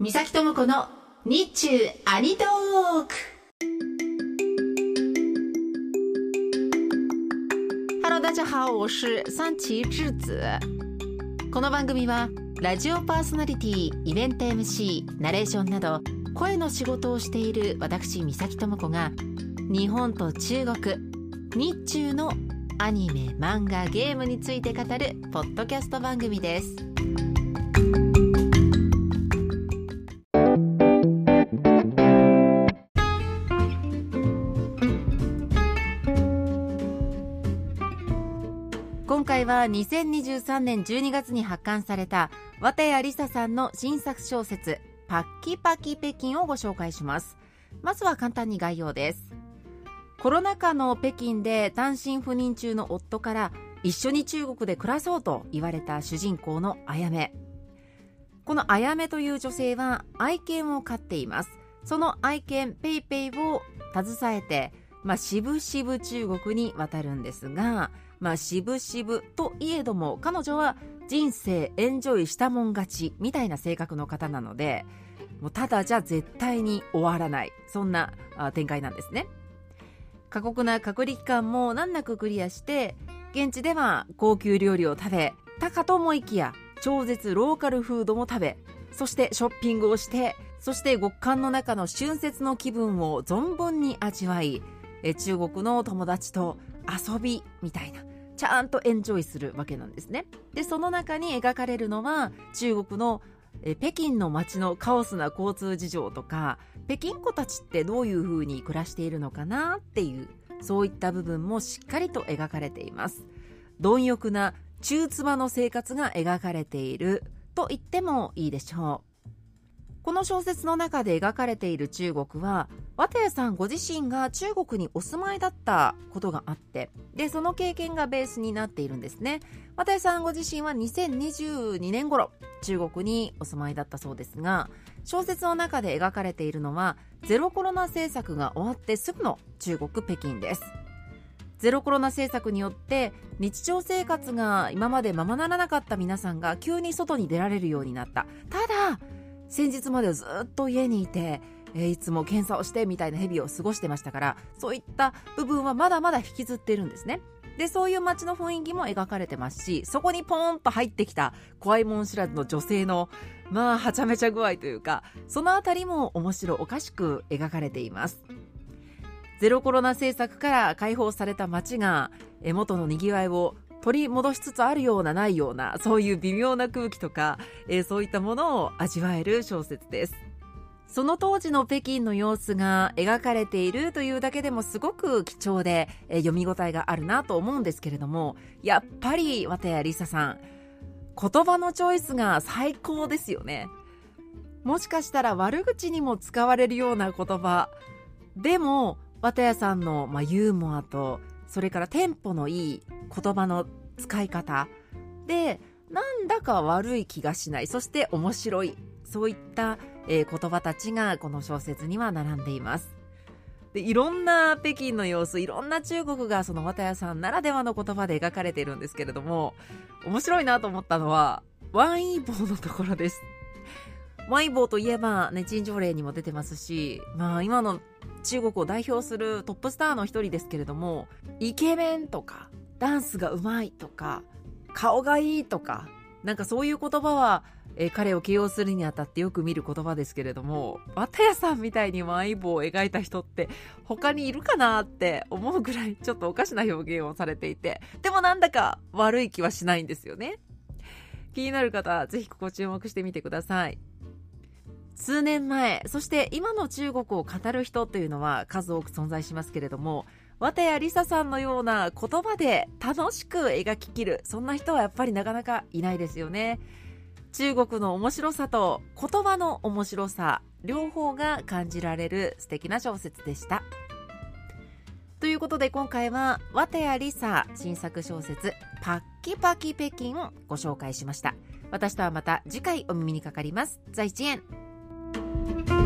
三崎智子の日中アニトーク。ハロー大家好我是三崎智子。この番組はラジオパーソナリティイベント MC ナレーションなど声の仕事をしている私三崎智子が日本と中国日中のアニメ漫画ゲームについて語るポッドキャスト番組です。今回は2023年12月に発刊された綿谷りささんの新作小説パッキパキ北京をご紹介します。まずは簡単に概要です。コロナ禍の北京で単身赴任中の夫から一緒に中国で暮らそうと言われた主人公のあやめこのあやめという女性は愛犬を飼っています。その愛犬ペイペイを携えて、まあ、しぶしぶ中国に渡るんですがまあ、しぶしぶといえども彼女は人生エンジョイしたもん勝ちみたいな性格の方なのでもうただじゃ絶対に終わらない。そんな展開なんですね。過酷な隔離期間も難なくクリアして現地では高級料理を食べたかと思いきや超絶ローカルフードも食べそしてショッピングをしてそして極寒の中の春節の気分を存分に味わい中国の友達と遊びみたいな。ちゃんとエンジョイするわけなんですね。でその中に描かれるのは中国のえ北京の街のカオスな交通事情とか北京子たちってどういう風に暮らしているのかなっていうそういった部分もしっかりと描かれています。貪欲な中妻の生活が描かれていると言ってもいいでしょう。この小説の中で描かれている中国は綿谷さんご自身が中国にお住まいだったことがあってでその経験がベースになっているんですね。綿谷さんご自身は2022年頃中国にお住まいだったそうですが小説の中で描かれているのはゼロコロナ政策が終わってすぐの中国北京です。ゼロコロナ政策によって日常生活が今までままならなかった皆さんが急に外に出られるようになった。ただ先日までずっと家にいて、えー、いつも検査をしてみたいな日々を過ごしてましたからそういった部分はまだまだ引きずっているんですね。でそういう街の雰囲気も描かれてますしそこにポーンと入ってきた怖いもん知らずの女性のまあはちゃめちゃ具合というかそのあたりも面白おかしく描かれています。ゼロコロナ政策から解放された街が元のにぎわいを取り戻しつつあるようなないようなそういう微妙な空気とか、えー、そういったものを味わえる小説です。その当時の北京の様子が描かれているというだけでもすごく貴重で、えー、読み応えがあるなと思うんですけれどもやっぱり綿谷りささん言葉のチョイスが最高ですよね。もしかしたら悪口にも使われるような言葉。でも綿谷さんの、まあ、ユーモアとそれからテンポのいい言葉の使い方。でなんだか悪い気がしない。そして面白い。そういった、えー、言葉たちがこの小説には並んでいます。でいろんな北京の様子いろんな中国がその綿谷さんならではの言葉で描かれているんですけれども面白いなと思ったのはワンイーボーのところです。ワインボーといえば、ね、陳情令にも出てますし、まあ今の中国を代表するトップスターの一人ですけれども、イケメンとか、ダンスがうまいとか、顔がいいとか、なんかそういう言葉は、えー、彼を形容するにあたってよく見る言葉ですけれども、綿谷さんみたいにワイン棒を描いた人って他にいるかなって思うぐらいちょっとおかしな表現をされていて、でもなんだか悪い気はしないんですよね。気になる方、ぜひここ注目してみてください。数年前そして今の中国を語る人というのは数多く存在しますけれども綿谷りささんのような言葉で楽しく描ききるそんな人はやっぱりなかなかいないですよね。中国の面白さと言葉の面白さ両方が感じられる素敵な小説でした。ということで今回は綿谷りさ新作小説パッキパキ北京をご紹介しました。私とはまた次回お耳にかかります。在地園。Thank you.